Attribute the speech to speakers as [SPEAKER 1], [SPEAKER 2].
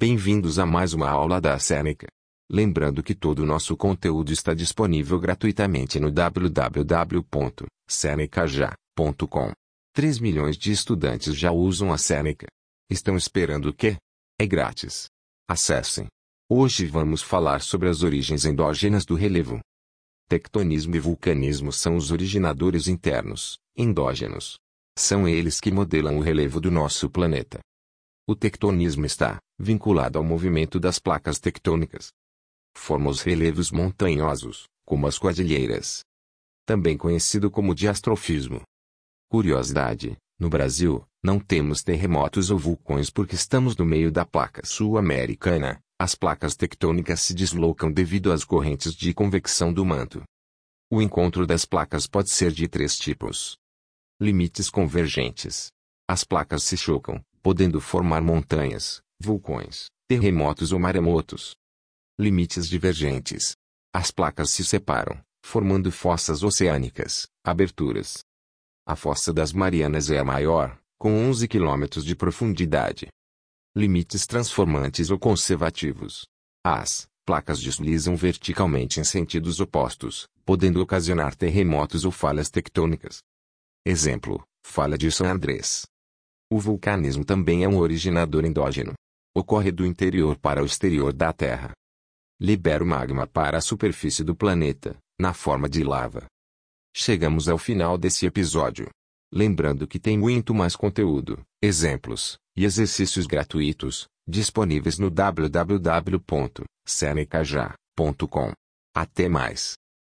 [SPEAKER 1] Bem-vindos a mais uma aula da Seneca. Lembrando que todo o nosso conteúdo está disponível gratuitamente no www.senecaja.com. 3 milhões de estudantes já usam a Seneca. Estão esperando o quê? É grátis. Acessem. Hoje vamos falar sobre as origens endógenas do relevo. Tectonismo e vulcanismo são os originadores internos, endógenos. São eles que modelam o relevo do nosso planeta. O tectonismo está vinculado ao movimento das placas tectônicas. Forma os relevos montanhosos, como as cordilheiras. Também conhecido como diastrofismo. Curiosidade: no Brasil, não temos terremotos ou vulcões porque estamos no meio da placa sul-americana. As placas tectônicas se deslocam devido às correntes de convecção do manto. O encontro das placas pode ser de três tipos. Limites convergentes. As placas se chocam, podendo formar montanhas, vulcões, terremotos ou maremotos. Limites divergentes. As placas se separam, formando fossas oceânicas, aberturas. A fossa das Marianas é a maior, com 11 quilômetros de profundidade. Limites transformantes ou conservativos. As placas deslizam verticalmente em sentidos opostos, podendo ocasionar terremotos ou falhas tectônicas. Exemplo: falha de São Andrés. O vulcanismo também é um originador endógeno. Ocorre do interior para o exterior da Terra. Libera o magma para a superfície do planeta, na forma de lava. Chegamos ao final desse episódio. Lembrando que tem muito mais conteúdo, exemplos e exercícios gratuitos disponíveis no www.senecaja.com. Até mais.